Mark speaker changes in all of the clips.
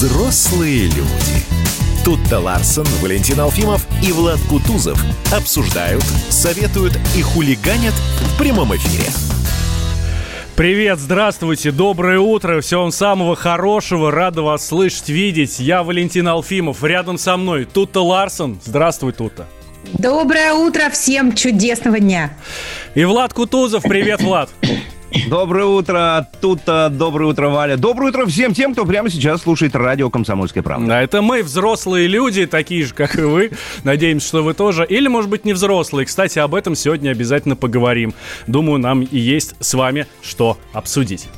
Speaker 1: Взрослые люди. Тут-то Ларсон, Валентин Алфимов и Влад Кутузов обсуждают, советуют и хулиганят в прямом эфире.
Speaker 2: Привет, здравствуйте, доброе утро, всего вам самого хорошего, рада вас слышать, видеть. Я Валентин Алфимов, рядом со мной Тута Ларсон. Здравствуй, Тута.
Speaker 3: Доброе утро всем, чудесного дня.
Speaker 2: И Влад Кутузов, привет, Влад.
Speaker 4: Доброе утро, тут доброе утро, Валя. Доброе утро всем тем, кто прямо сейчас слушает радио «Комсомольская правда».
Speaker 2: А это мы, взрослые люди, такие же, как и вы. Надеемся, что вы тоже. Или, может быть, не взрослые. Кстати, об этом сегодня обязательно поговорим. Думаю, нам и есть с вами что обсудить.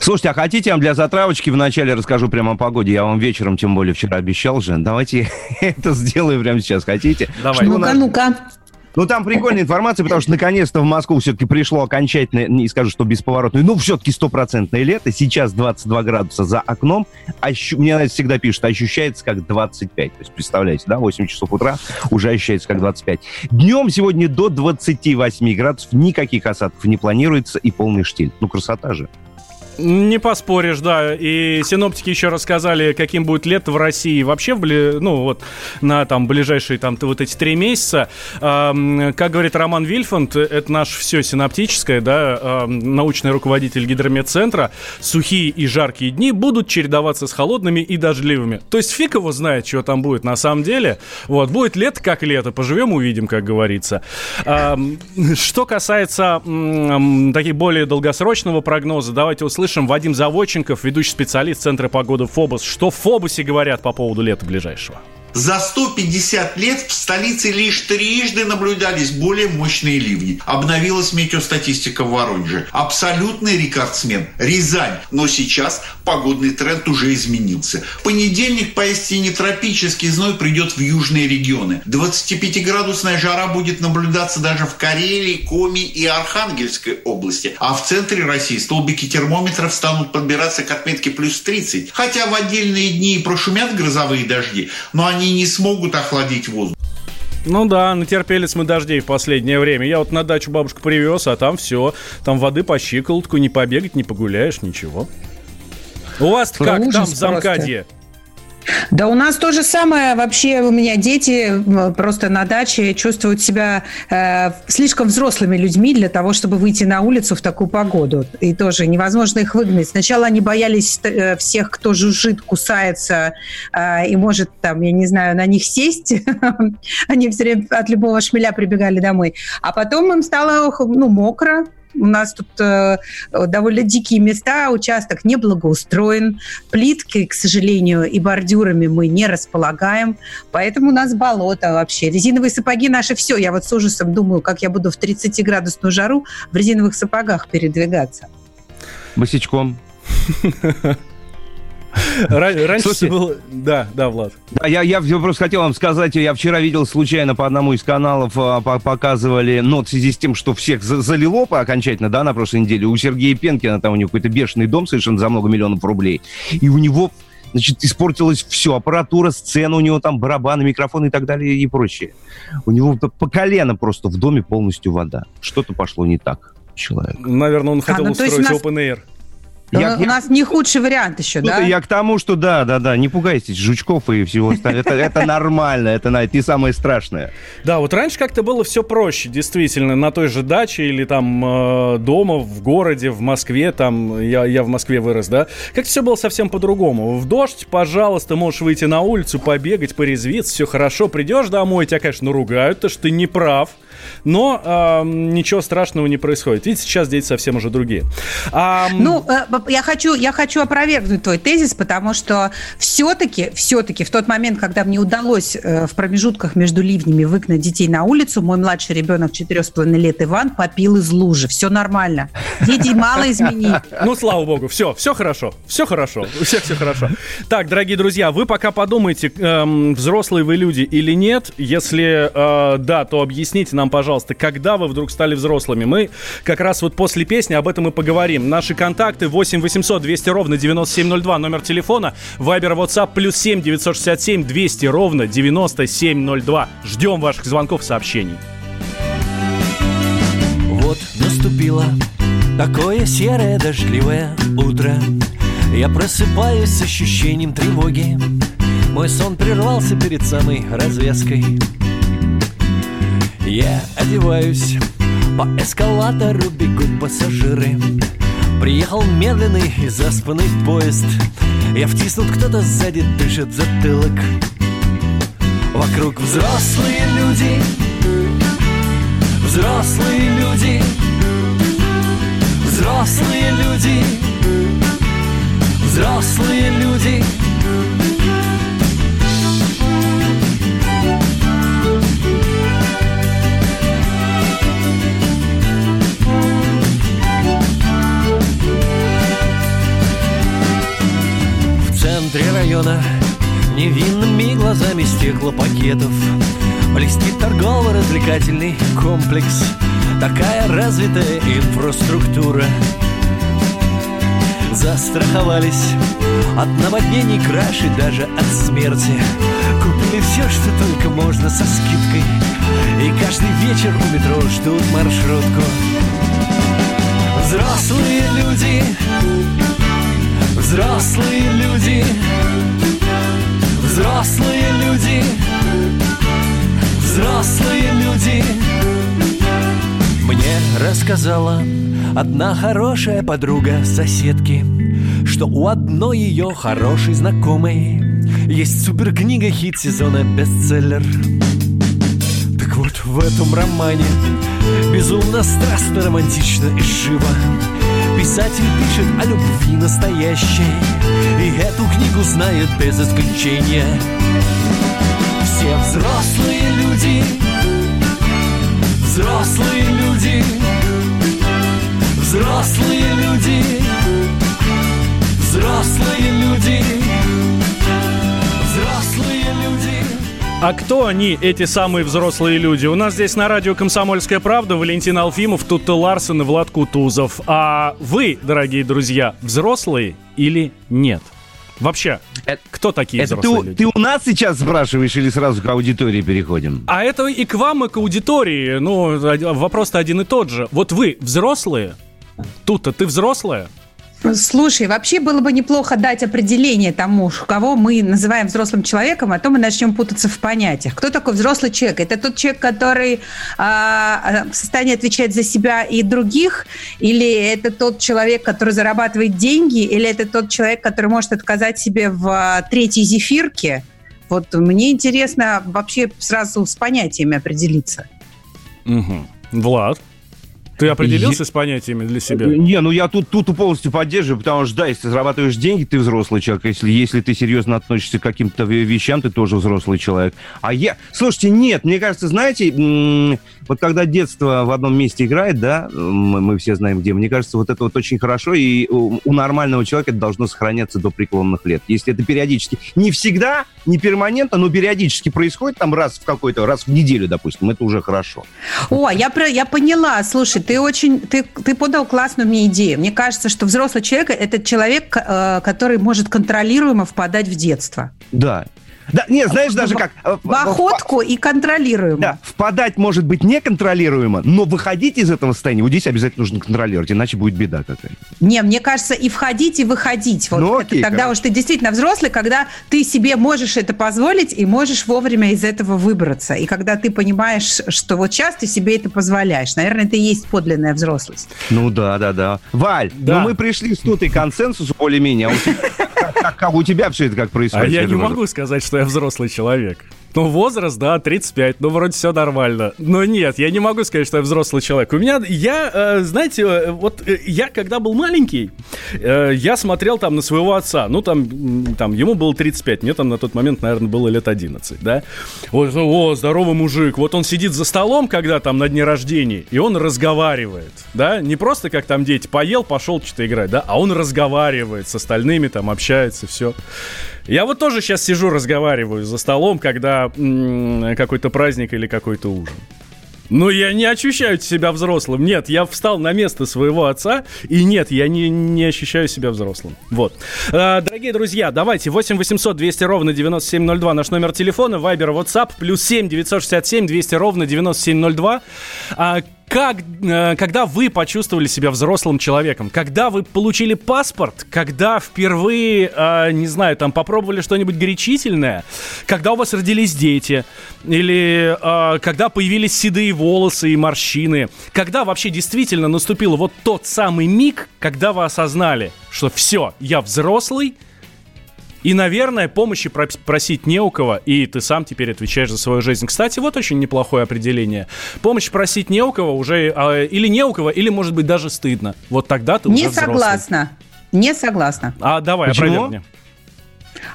Speaker 4: Слушайте, а хотите, я вам для затравочки вначале расскажу прямо о погоде? Я вам вечером, тем более, вчера обещал же. Давайте это сделаем прямо сейчас. Хотите?
Speaker 2: Давай.
Speaker 3: Ну-ка, ну-ка.
Speaker 4: Ну, там прикольная информация, потому что наконец-то в Москву все-таки пришло окончательно, не скажу, что бесповоротное, ну, все-таки стопроцентное лето. Сейчас 22 градуса за окном. Ощу... Мне знаете, всегда пишут, ощущается как 25. То есть, представляете, да, 8 часов утра уже ощущается как 25. Днем сегодня до 28 градусов, никаких осадков не планируется и полный штиль. Ну, красота же.
Speaker 2: Не поспоришь, да. И синоптики еще рассказали, каким будет лето в России вообще, в, ну, вот на там ближайшие там вот эти три месяца. Как говорит Роман Вильфанд, это наш все синоптическое, да, научный руководитель гидрометцентра, сухие и жаркие дни будут чередоваться с холодными и дождливыми. То есть фиг его знает, что там будет на самом деле. Вот, будет лето как лето, поживем, увидим, как говорится. Что касается таких более долгосрочного прогноза, давайте услышим услышим Вадим Заводченков, ведущий специалист Центра погоды ФОБОС. Что в ФОБОСе говорят по поводу лета ближайшего?
Speaker 5: За 150 лет в столице лишь трижды наблюдались более мощные ливни. Обновилась метеостатистика в Воронеже. Абсолютный рекордсмен – Рязань. Но сейчас погодный тренд уже изменился. В понедельник поистине тропический зной придет в южные регионы. 25-градусная жара будет наблюдаться даже в Карелии, Коми и Архангельской области. А в центре России столбики термометров станут подбираться к отметке плюс 30. Хотя в отдельные дни прошумят грозовые дожди, но они они не смогут охладить воздух.
Speaker 2: Ну да, натерпелись мы дождей в последнее время. Я вот на дачу бабушку привез, а там все. Там воды по щиколотку, не побегать, не погуляешь, ничего. У вас как там в Замкадье? Просто.
Speaker 3: Да у нас то же самое. Вообще у меня дети просто на даче чувствуют себя э, слишком взрослыми людьми для того, чтобы выйти на улицу в такую погоду. И тоже невозможно их выгнать. Сначала они боялись э, всех, кто жужжит, кусается э, и может там, я не знаю, на них сесть. они все время от любого шмеля прибегали домой. А потом им стало ну, мокро, у нас тут э, довольно дикие места, участок не благоустроен, плиткой, к сожалению, и бордюрами мы не располагаем, поэтому у нас болото вообще. Резиновые сапоги наши все. Я вот с ужасом думаю, как я буду в 30-градусную жару в резиновых сапогах передвигаться.
Speaker 4: Босичком.
Speaker 2: Раньше Слушайте, было... Да, да, Влад.
Speaker 4: Да, я, я просто хотел вам сказать, я вчера видел случайно по одному из каналов, а, показывали, но в связи с тем, что всех залило по окончательно, да, на прошлой неделе, у Сергея Пенкина там у него какой-то бешеный дом совершенно за много миллионов рублей, и у него значит, испортилось все. Аппаратура, сцена у него там, барабаны, микрофоны и так далее и прочее. У него по колено просто в доме полностью вода. Что-то пошло не так человек.
Speaker 2: Наверное, он хотел а, ну, устроить нас... open air.
Speaker 3: Я, у я... нас не худший вариант еще, да?
Speaker 4: Я к тому, что да, да, да, не пугайтесь жучков и всего остального. Это, это нормально, это не самое страшное.
Speaker 2: Да, вот раньше как-то было все проще, действительно, на той же даче или там э, дома, в городе, в Москве, там, я, я в Москве вырос, да, как-то все было совсем по-другому. В дождь, пожалуйста, можешь выйти на улицу, побегать, порезвиться, все хорошо, придешь домой, тебя, конечно, ругают, то что ты не прав, но э, ничего страшного не происходит. Видите, сейчас дети совсем уже другие.
Speaker 3: А, ну, э, я хочу, я хочу опровергнуть твой тезис, потому что все-таки, все-таки в тот момент, когда мне удалось э, в промежутках между ливнями выгнать детей на улицу, мой младший ребенок 4,5 лет Иван попил из лужи. Все нормально. Дети мало изменили.
Speaker 2: Ну, слава богу, все, все хорошо, все хорошо, у всех все хорошо. Так, дорогие друзья, вы пока подумайте, эм, взрослые вы люди или нет. Если э, да, то объясните нам, пожалуйста, когда вы вдруг стали взрослыми. Мы как раз вот после песни об этом и поговорим. Наши контакты 8 8 800 200 ровно 9702, номер телефона, Вайбер, WhatsApp, плюс 7 967 200 ровно 9702. Ждем ваших звонков, сообщений.
Speaker 6: Вот наступило такое серое дождливое утро. Я просыпаюсь с ощущением тревоги Мой сон прервался перед самой развязкой Я одеваюсь По эскалатору бегут пассажиры. Приехал медленный и заспанный поезд. Я втиснут, кто-то сзади дышит затылок. Вокруг взрослые люди. Взрослые люди. Взрослые люди. Взрослые люди центре района. Невинными глазами стеклопакетов. Блестит торгово-развлекательный комплекс. Такая развитая инфраструктура. Застраховались от наводнений, краш даже от смерти. Купили все, что только можно со скидкой. И каждый вечер у метро ждут маршрутку. Взрослые люди Взрослые люди. Взрослые люди. Взрослые люди. Мне рассказала одна хорошая подруга соседки Что у одной ее хорошей знакомой Есть суперкнига хит сезона бестселлер Так вот в этом романе Безумно страстно, романтично и живо Писатель пишет о любви настоящей И эту книгу знает без исключения. Все взрослые люди Взрослые люди Взрослые люди Взрослые люди
Speaker 2: А кто они, эти самые взрослые люди? У нас здесь на радио «Комсомольская правда» Валентин Алфимов, Тутта Ларсен и Влад Кутузов. А вы, дорогие друзья, взрослые или нет? Вообще,
Speaker 4: Это-
Speaker 2: кто такие
Speaker 4: Это
Speaker 2: взрослые
Speaker 4: ты,
Speaker 2: люди?
Speaker 4: ты у нас сейчас спрашиваешь или сразу к аудитории переходим?
Speaker 2: А это и к вам, и к аудитории. Ну, вопрос-то один и тот же. Вот вы взрослые? Тут-то ты взрослая?
Speaker 3: Слушай, вообще было бы неплохо дать определение тому, кого мы называем взрослым человеком, а то мы начнем путаться в понятиях. Кто такой взрослый человек? Это тот человек, который а, в состоянии отвечать за себя и других, или это тот человек, который зарабатывает деньги, или это тот человек, который может отказать себе в а, третьей зефирке? Вот мне интересно вообще сразу с понятиями определиться.
Speaker 2: Угу. Влад, ты определился с понятиями для себя?
Speaker 4: Не, ну я тут, тут полностью поддерживаю, потому что, да, если ты зарабатываешь деньги, ты взрослый человек. Если, если ты серьезно относишься к каким-то ве- вещам, ты тоже взрослый человек. А я... Слушайте, нет, мне кажется, знаете, вот когда детство в одном месте играет, да, мы, мы все знаем где, мне кажется, вот это вот очень хорошо, и у, у нормального человека это должно сохраняться до преклонных лет. Если это периодически, не всегда, не перманентно, но периодически происходит там раз в какой-то, раз в неделю, допустим, это уже хорошо.
Speaker 3: О, я, про, я поняла. Слушай, ты очень, ты, ты подал классную мне идею. Мне кажется, что взрослый человек – это человек, э, который может контролируемо впадать в детство.
Speaker 4: Да. Да, нет, знаешь, даже как... э,
Speaker 3: В охотку и контролируемо.
Speaker 4: Да, впадать может быть неконтролируемо, но выходить из этого состояния вот здесь обязательно нужно контролировать, иначе будет беда какая.
Speaker 3: Не, мне кажется, и входить, и выходить. Вот
Speaker 4: Ну,
Speaker 3: это
Speaker 4: окей,
Speaker 3: тогда
Speaker 4: хорошо.
Speaker 3: уж ты действительно взрослый, когда ты себе можешь это позволить и можешь вовремя из этого выбраться. И когда ты понимаешь, что вот сейчас ты себе это позволяешь. Наверное, это и есть подлинная взрослость.
Speaker 4: Ну да, да, да. Валь,
Speaker 2: Да.
Speaker 4: ну мы пришли с тут и консенсусу более-менее, а у тебя, как, как- как у тебя все это как
Speaker 2: А
Speaker 4: происходит?
Speaker 2: я
Speaker 4: скажи,
Speaker 2: не могу сказать, что я взрослый человек. Ну, возраст, да, 35, ну, вроде все нормально. Но нет, я не могу сказать, что я взрослый человек. У меня, я, э, знаете, э, вот э, я, когда был маленький, я смотрел там на своего отца. Ну, там, там, ему было 35, мне там на тот момент, наверное, было лет 11, да? Вот, о, здоровый мужик. Вот он сидит за столом, когда там на дне рождения, и он разговаривает, да? Не просто как там дети, поел, пошел что-то играть, да? А он разговаривает с остальными, там, общается, все. Я вот тоже сейчас сижу, разговариваю за столом, когда какой-то праздник или какой-то ужин. Но я не ощущаю себя взрослым. Нет, я встал на место своего отца, и нет, я не, не ощущаю себя взрослым. Вот. А, дорогие друзья, давайте 8 800 200 ровно 9702 наш номер телефона, Вайбер, WhatsApp, плюс 7 967 200 ровно 9702. А как, э, когда вы почувствовали себя взрослым человеком? Когда вы получили паспорт? Когда впервые, э, не знаю, там попробовали что-нибудь горячительное? Когда у вас родились дети? Или э, когда появились седые волосы и морщины? Когда вообще действительно наступил вот тот самый миг, когда вы осознали, что все, я взрослый, и, наверное, помощи просить не у кого, и ты сам теперь отвечаешь за свою жизнь. Кстати, вот очень неплохое определение. Помощь просить не у кого уже, а, или не у кого, или, может быть, даже стыдно. Вот тогда ты
Speaker 3: не
Speaker 2: уже взрослый.
Speaker 3: Не согласна. Не согласна.
Speaker 2: А давай,
Speaker 4: Почему?
Speaker 2: опровергни.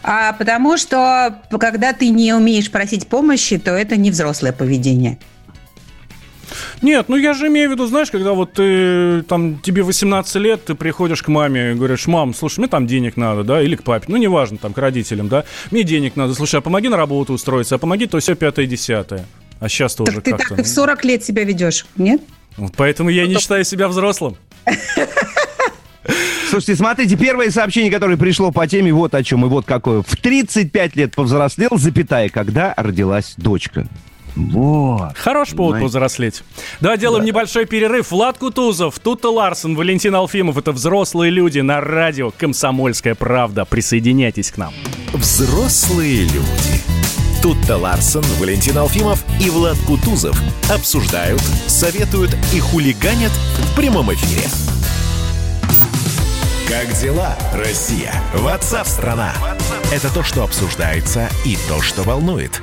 Speaker 3: А потому что, когда ты не умеешь просить помощи, то это не взрослое поведение.
Speaker 2: Нет, ну я же имею в виду, знаешь, когда вот ты, там, тебе 18 лет, ты приходишь к маме и говоришь, мам, слушай, мне там денег надо, да, или к папе, ну, неважно, там, к родителям, да, мне денег надо, слушай, а помоги на работу устроиться, а помоги то все пятое, десятое. А сейчас
Speaker 3: так
Speaker 2: уже
Speaker 3: ты
Speaker 2: как-то...
Speaker 3: так и в 40 лет себя ведешь, нет?
Speaker 2: Вот поэтому я не считаю себя взрослым.
Speaker 4: Слушайте, смотрите, первое сообщение, которое пришло по теме, вот о чем и вот какое. В 35 лет повзрослел, запятая, когда родилась дочка. Вот.
Speaker 2: Хороший повод
Speaker 4: Знаете.
Speaker 2: повзрослеть. Да, делаем небольшой перерыв. Влад Кутузов, Тута Ларсен, Валентин Алфимов. Это взрослые люди на радио «Комсомольская правда». Присоединяйтесь к нам.
Speaker 1: Взрослые люди. Тут-то Ларсон, Валентин Алфимов и Влад Кутузов обсуждают, советуют и хулиганят в прямом эфире. Как дела, Россия? Ватсап-страна! Это то, что обсуждается и то, что волнует.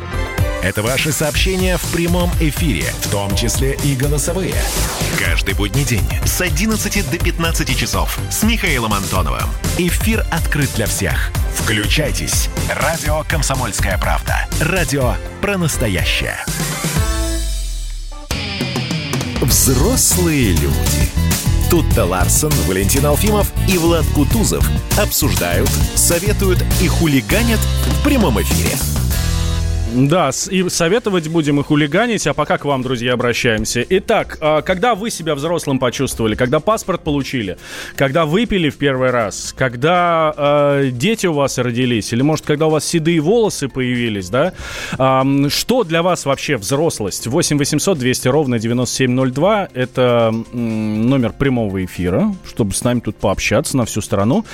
Speaker 1: Это ваши сообщения в прямом эфире, в том числе и голосовые. Каждый будний день с 11 до 15 часов с Михаилом Антоновым. Эфир открыт для всех. Включайтесь. Радио «Комсомольская правда». Радио про настоящее. Взрослые люди. Тут-то Ларсон, Валентин Алфимов и Влад Кутузов обсуждают, советуют и хулиганят в прямом эфире.
Speaker 2: Да, и советовать будем и хулиганить, а пока к вам, друзья, обращаемся. Итак, а, когда вы себя взрослым почувствовали, когда паспорт получили, когда выпили в первый раз, когда э, дети у вас родились, или, может, когда у вас седые волосы появились, да? Ам, что для вас вообще взрослость? 8 800 200 ровно 9702 – это м, номер прямого эфира, чтобы с нами тут пообщаться на всю страну.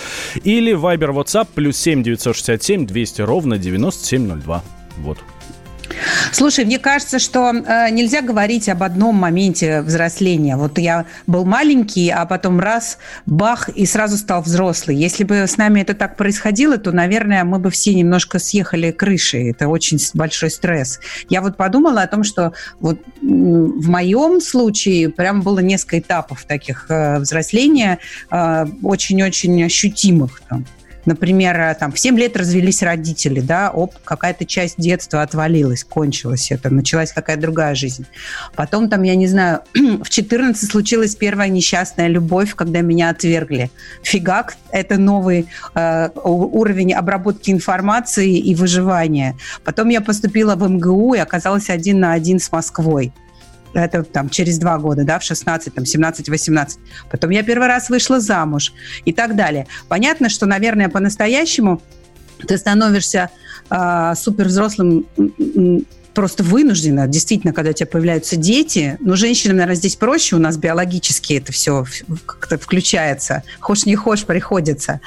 Speaker 2: Или Viber WhatsApp плюс 7 967 200 ровно 9702. Вот.
Speaker 3: Слушай, мне кажется, что э, нельзя говорить об одном моменте взросления. Вот я был маленький, а потом раз, бах, и сразу стал взрослый. Если бы с нами это так происходило, то, наверное, мы бы все немножко съехали крышей. Это очень большой стресс. Я вот подумала о том, что вот в моем случае прям было несколько этапов таких э, взросления, э, очень-очень ощутимых. Там. Например, э, там в 7 лет развелись родители, да, оп, какая-то часть детства отвалилась, кончилась это, началась какая-то другая жизнь. Потом там, я не знаю, в 14 случилась первая несчастная любовь, когда меня отвергли. Фигак, это новый э, уровень обработки информации и выживания. Потом я поступила в МГУ и оказалась один на один с Москвой. Это там через два года, да, в 16, там, 17-18. Потом я первый раз вышла замуж и так далее. Понятно, что, наверное, по-настоящему ты становишься э, супервзрослым м, м, просто вынуждена, действительно, когда у тебя появляются дети. Но женщинам, наверное, здесь проще, у нас биологически это все как-то включается. Хошь не хошь, приходится.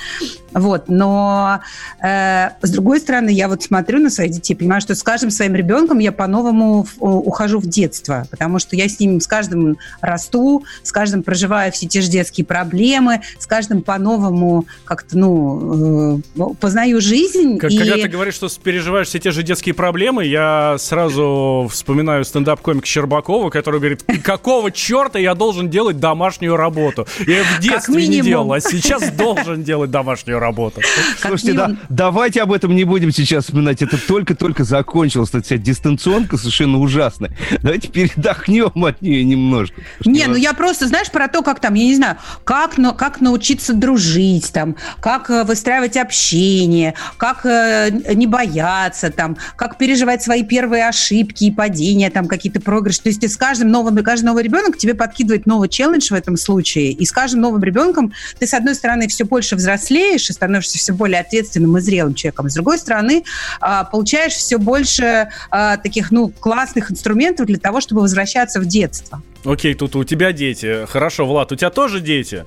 Speaker 3: Вот, но э, с другой стороны, я вот смотрю на своих детей, понимаю, что с каждым своим ребенком я по-новому ухожу в детство, потому что я с ним с каждым расту, с каждым проживаю все те же детские проблемы, с каждым по-новому как-то, ну, э, познаю жизнь.
Speaker 2: Как-
Speaker 3: и...
Speaker 2: Когда ты говоришь, что переживаешь все те же детские проблемы, я сразу вспоминаю стендап-комик Щербакова, который говорит, какого черта я должен делать домашнюю работу? Я в детстве не делал, а сейчас должен делать домашнюю работу.
Speaker 4: Слушайте, да, давайте об этом не будем сейчас вспоминать. Это только-только закончилась, так сказать, дистанционка совершенно ужасная. Давайте передохнем от нее немножко.
Speaker 3: Не, ну я просто, знаешь, про то, как там, я не знаю, как, на- как научиться дружить, там, как э, выстраивать общение, как э, не бояться, там, как переживать свои первые ошибки, и падения, там какие-то проигрыши. То есть ты с каждым новым, каждый новый ребенок тебе подкидывает новый челлендж в этом случае. И с каждым новым ребенком ты, с одной стороны, все больше взрослеешь и становишься все более ответственным и зрелым человеком. С другой стороны, а, получаешь все больше а, таких, ну, классных инструментов для того, чтобы возвращаться в детство.
Speaker 2: Окей, тут у тебя дети. Хорошо, Влад, у тебя тоже дети?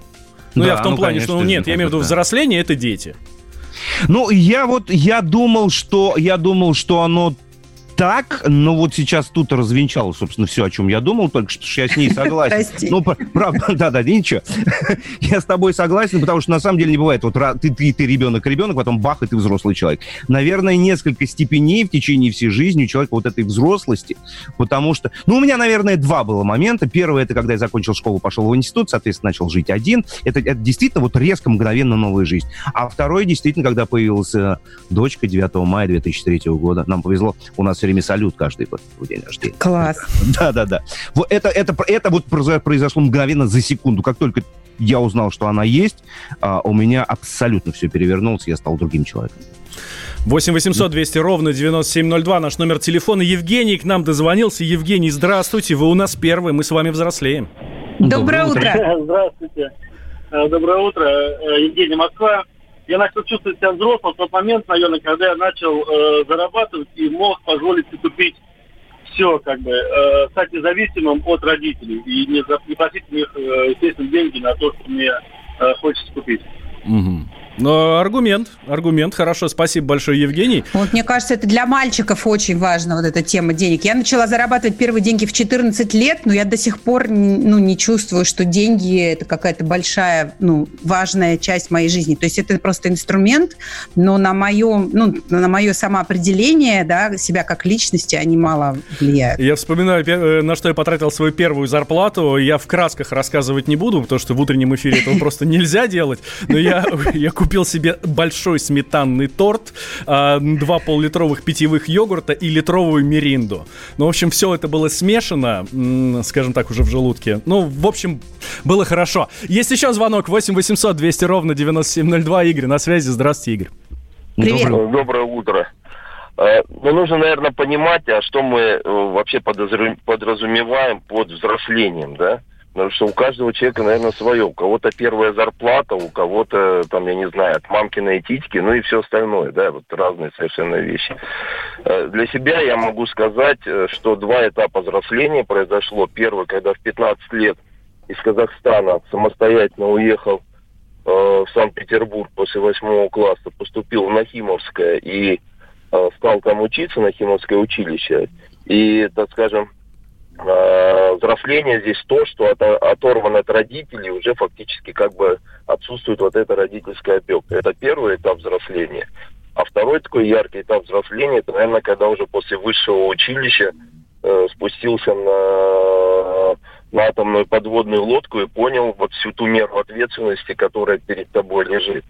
Speaker 2: Ну, да, я в том ну, плане, конечно, что, ну, нет, я имею в виду, взросление – это дети.
Speaker 4: Ну, я вот, я думал, что, я думал, что оно так, но вот сейчас тут развенчал, собственно, все, о чем я думал, только что я с ней согласен. Прости. Ну, правда, да-да, ничего. я с тобой согласен, потому что на самом деле не бывает. Вот ты, ты, ты ребенок, ребенок, потом бах, и ты взрослый человек. Наверное, несколько степеней в течение всей жизни у человека вот этой взрослости, потому что... Ну, у меня, наверное, два было момента. Первый, это когда я закончил школу, пошел в институт, соответственно, начал жить один. Это, это действительно вот резко, мгновенно новая жизнь. А второй, действительно, когда появилась дочка 9 мая 2003 года. Нам повезло, у нас время салют каждый год в день рождения.
Speaker 3: Класс.
Speaker 4: Да-да-да. Вот это, это, это вот произошло мгновенно за секунду. Как только я узнал, что она есть, а, у меня абсолютно все перевернулось, я стал другим человеком.
Speaker 2: 8 800 200 ровно 9702, наш номер телефона. Евгений к нам дозвонился. Евгений, здравствуйте, вы у нас первый, мы с вами взрослеем.
Speaker 3: Доброе, Доброе утро.
Speaker 7: Здравствуйте. Э, доброе утро, э, Евгений Москва я начал чувствовать себя взрослым в тот момент, наверное, когда я начал э, зарабатывать и мог позволить себе купить все, как бы, э, стать независимым от родителей и не, не просить у них, э, естественно, деньги на то, что мне э, хочется купить.
Speaker 2: Угу. Но аргумент, аргумент, хорошо, спасибо большое, Евгений.
Speaker 3: Вот мне кажется, это для мальчиков очень важно, вот эта тема денег. Я начала зарабатывать первые деньги в 14 лет, но я до сих пор ну, не чувствую, что деньги – это какая-то большая, ну, важная часть моей жизни. То есть это просто инструмент, но на мое, ну, на мое самоопределение, да, себя как личности, они мало влияют.
Speaker 2: Я вспоминаю, э, на что я потратил свою первую зарплату. Я в красках рассказывать не буду, потому что в утреннем эфире этого просто нельзя делать. Но я, я купил себе большой сметанный торт, а, два пол-литровых питьевых йогурта и литровую меринду. Ну, в общем, все это было смешано, скажем так, уже в желудке. Ну, в общем, было хорошо. Есть еще звонок 8 800 200 ровно 9702. Игорь, на связи. Здравствуйте, Игорь.
Speaker 8: Привет. Доброе, доброе утро. Э, ну, нужно, наверное, понимать, а что мы э, вообще подразумеваем под взрослением, да? Потому что у каждого человека, наверное, свое. У кого-то первая зарплата, у кого-то, там, я не знаю, от мамкиной титьки, ну и все остальное, да, вот разные совершенно вещи. Э, для себя я могу сказать, э, что два этапа взросления произошло. Первый, когда в 15 лет из Казахстана самостоятельно уехал э, в Санкт-Петербург после восьмого класса, поступил в Нахимовское и стал там учиться, Нахимовское училище. И, так скажем, взросление здесь то, что от, оторван от родителей, уже фактически как бы отсутствует вот эта родительская опека. Это первый этап взросления. А второй такой яркий этап взросления, это, наверное, когда уже после высшего училища э, спустился на, на атомную подводную лодку и понял вот всю ту меру ответственности, которая перед тобой лежит.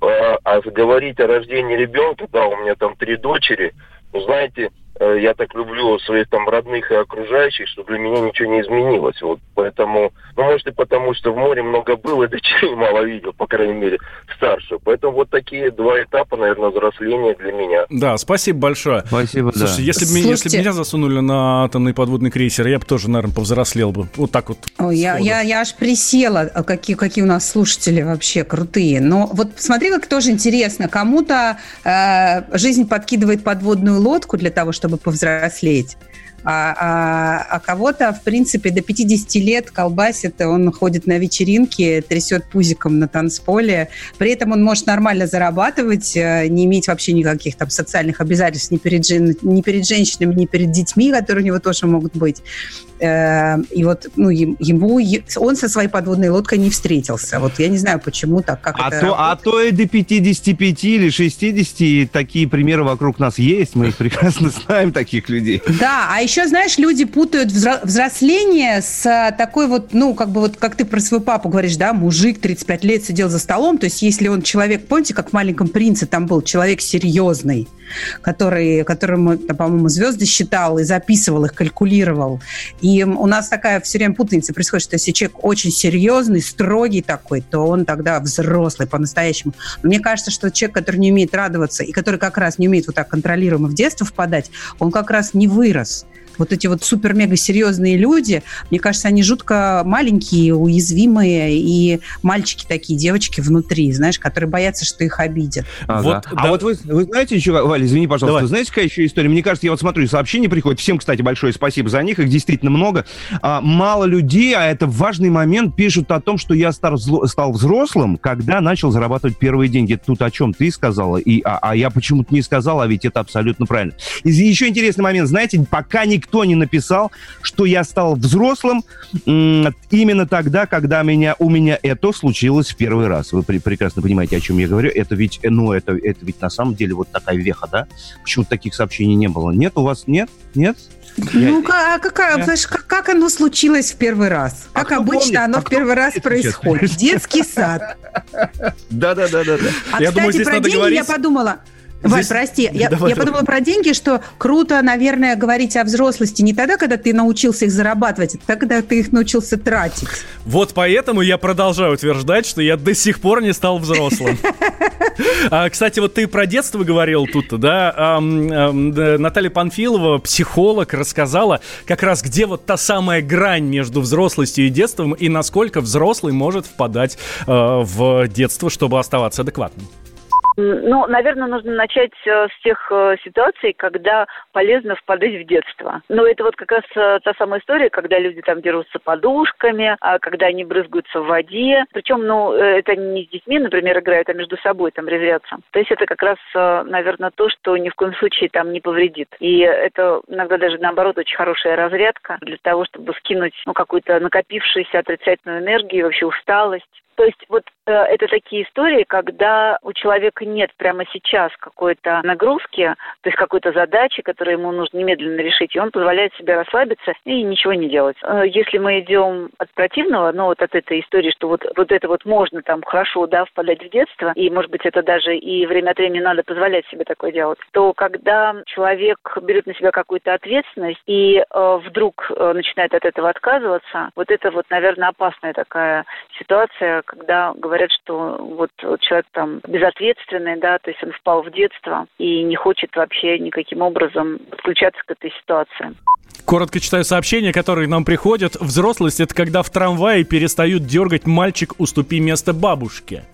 Speaker 8: А, а говорить о рождении ребенка, да, у меня там три дочери, ну, знаете, Э, я так люблю своих там родных и окружающих, что для меня ничего не изменилось. Вот поэтому, ну, может и потому, что в море много было, и дочерей мало видел, по крайней мере, старшую. Поэтому вот такие два этапа, наверное, взросления для меня.
Speaker 2: Да, спасибо большое.
Speaker 4: Спасибо,
Speaker 2: Слушай,
Speaker 4: да.
Speaker 2: если, Слушайте... если бы меня засунули на атомный подводный крейсер, я бы тоже, наверное, повзрослел бы. Вот так вот.
Speaker 3: Ой, я, я, я аж присела, а какие, какие у нас слушатели вообще крутые. Но вот смотри, как тоже интересно. Кому-то э, жизнь подкидывает подводную лодку для того, чтобы чтобы повзрослеть. А, а, а кого-то, в принципе, до 50 лет колбасит, он ходит на вечеринки, трясет пузиком на танцполе. При этом он может нормально зарабатывать, э, не иметь вообще никаких там социальных обязательств ни перед, ни перед женщинами, ни перед детьми, которые у него тоже могут быть. Э, и вот ну, ему, он со своей подводной лодкой не встретился. Вот я не знаю, почему так, как
Speaker 4: а
Speaker 3: это
Speaker 4: то, А то и до 55 или 60 такие примеры вокруг нас есть. Мы их прекрасно знаем, таких людей.
Speaker 3: Да, а еще еще, знаешь, люди путают взросление с а, такой вот, ну, как бы вот, как ты про своего папу говоришь, да, мужик 35 лет сидел за столом, то есть если он человек, помните, как в «Маленьком принце» там был человек серьезный, который, которому, по-моему, звезды считал и записывал их, калькулировал. И у нас такая все время путаница происходит, что если человек очень серьезный, строгий такой, то он тогда взрослый по-настоящему. Мне кажется, что человек, который не умеет радоваться и который как раз не умеет вот так контролируемо в детство впадать, он как раз не вырос вот эти вот супер-мега серьезные люди, мне кажется, они жутко маленькие, уязвимые, и мальчики такие, девочки внутри, знаешь, которые боятся, что их обидят.
Speaker 4: А, вот, да. а вот вы, вы знаете еще, Валя, извини, пожалуйста, Давай. знаете, какая еще история? Мне кажется, я вот смотрю, сообщения приходят, всем, кстати, большое спасибо за них, их действительно много. А, мало людей, а это важный момент, пишут о том, что я стал, стал взрослым, когда начал зарабатывать первые деньги. Тут о чем ты сказала, и, а, а я почему-то не сказал, а ведь это абсолютно правильно. И еще интересный момент, знаете, пока никто никто не написал, что я стал взрослым именно тогда, когда меня, у меня это случилось в первый раз. Вы прекрасно понимаете, о чем я говорю. Это ведь, ну, это, это ведь на самом деле вот такая веха, да? Почему таких сообщений не было? Нет, у вас нет? Нет?
Speaker 3: Ну, я... а какая, я... как, как оно случилось в первый раз? А как обычно помнит? оно а в первый раз происходит? Детский сад.
Speaker 4: Да-да-да.
Speaker 3: А, я кстати, думаю, про деньги говорить... я подумала. Валь, прости, я, давай, я подумала про деньги, что круто, наверное, говорить о взрослости не тогда, когда ты научился их зарабатывать, а тогда, когда ты их научился тратить.
Speaker 2: Вот поэтому я продолжаю утверждать, что я до сих пор не стал взрослым. А, кстати, вот ты про детство говорил тут, да? Наталья Панфилова, психолог, рассказала как раз, где вот та самая грань между взрослостью и детством, и насколько взрослый может впадать а, в детство, чтобы оставаться адекватным.
Speaker 9: Ну, наверное, нужно начать э, с тех э, ситуаций, когда полезно впадать в детство. Но это вот как раз э, та самая история, когда люди там дерутся подушками, а когда они брызгаются в воде. Причем, ну, это не с детьми, например, играют, а между собой там резвятся. То есть это как раз, наверное, то, что ни в коем случае там не повредит. И это иногда даже, наоборот, очень хорошая разрядка для того, чтобы скинуть ну, какую-то накопившуюся отрицательную энергию, вообще усталость. То есть вот э, это такие истории, когда у человека нет прямо сейчас какой-то нагрузки, то есть какой-то задачи, которую ему нужно немедленно решить, и он позволяет себе расслабиться и ничего не делать. Э, если мы идем от противного, ну вот от этой истории, что вот, вот это вот можно там хорошо, да, впадать в детство, и может быть это даже и время от времени надо позволять себе такое делать, то когда человек берет на себя какую-то ответственность и э, вдруг э, начинает от этого отказываться, вот это вот, наверное, опасная такая ситуация, когда говорят, что вот, человек там безответственный, да, то есть он впал в детство и не хочет вообще никаким образом подключаться к этой ситуации.
Speaker 2: Коротко читаю сообщения, которые нам приходят. Взрослость – это когда в трамвае перестают дергать «мальчик, уступи место бабушке».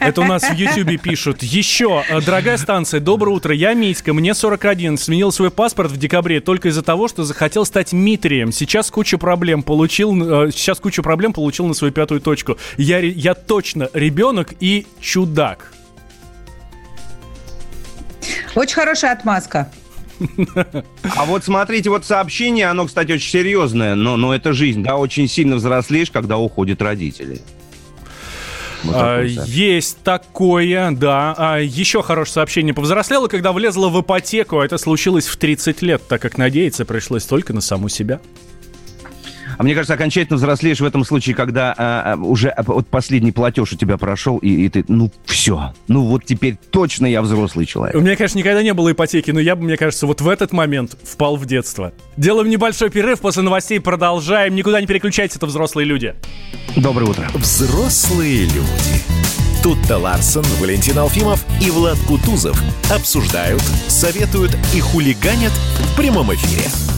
Speaker 2: Это у нас в Ютьюбе пишут. Еще, э, дорогая станция, доброе утро. Я Митька, мне 41. Сменил свой паспорт в декабре только из-за того, что захотел стать Митрием. Сейчас куча проблем получил, э, сейчас кучу проблем получил на свою пятую точку. Я, я точно ребенок и чудак.
Speaker 3: Очень хорошая отмазка.
Speaker 4: А вот смотрите, вот сообщение, оно, кстати, очень серьезное, но, но это жизнь, да, очень сильно взрослеешь, когда уходят родители.
Speaker 2: Вот а, есть такое, да. А, еще хорошее сообщение. Повзрослела, когда влезла в ипотеку. А это случилось в 30 лет, так как надеяться пришлось только на саму себя.
Speaker 4: А мне кажется, окончательно взрослеешь в этом случае, когда а, а уже вот последний платеж у тебя прошел, и, и ты, ну, все. Ну, вот теперь точно я взрослый человек.
Speaker 2: У меня, конечно, никогда не было ипотеки, но я бы, мне кажется, вот в этот момент впал в детство. Делаем небольшой перерыв, после новостей продолжаем. Никуда не переключайтесь, это взрослые люди.
Speaker 4: Доброе утро.
Speaker 1: Взрослые люди. Тут-то Ларсон, Валентин Алфимов и Влад Кутузов обсуждают, советуют и хулиганят в прямом эфире.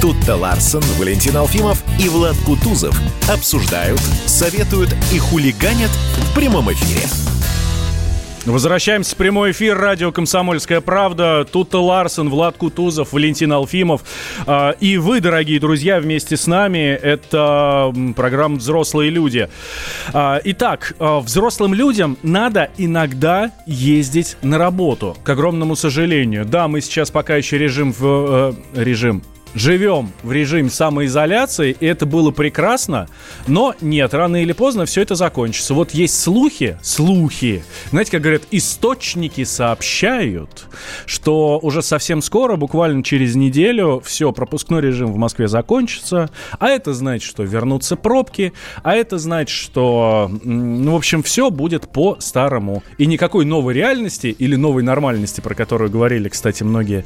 Speaker 1: Тут-то Ларсон, Валентин Алфимов и Влад Кутузов обсуждают, советуют и хулиганят в прямом эфире.
Speaker 2: Возвращаемся в прямой эфир. Радио «Комсомольская правда». Ларсен, Влад Кутузов, Валентин Алфимов. А, и вы, дорогие друзья, вместе с нами. Это программа «Взрослые люди». А, итак, а, взрослым людям надо иногда ездить на работу. К огромному сожалению. Да, мы сейчас пока еще режим в... Э, режим живем в режиме самоизоляции, и это было прекрасно, но нет, рано или поздно все это закончится. Вот есть слухи, слухи, знаете, как говорят, источники сообщают, что уже совсем скоро, буквально через неделю, все, пропускной режим в Москве закончится, а это значит, что вернутся пробки, а это значит, что, ну, в общем, все будет по-старому. И никакой новой реальности или новой нормальности, про которую говорили, кстати, многие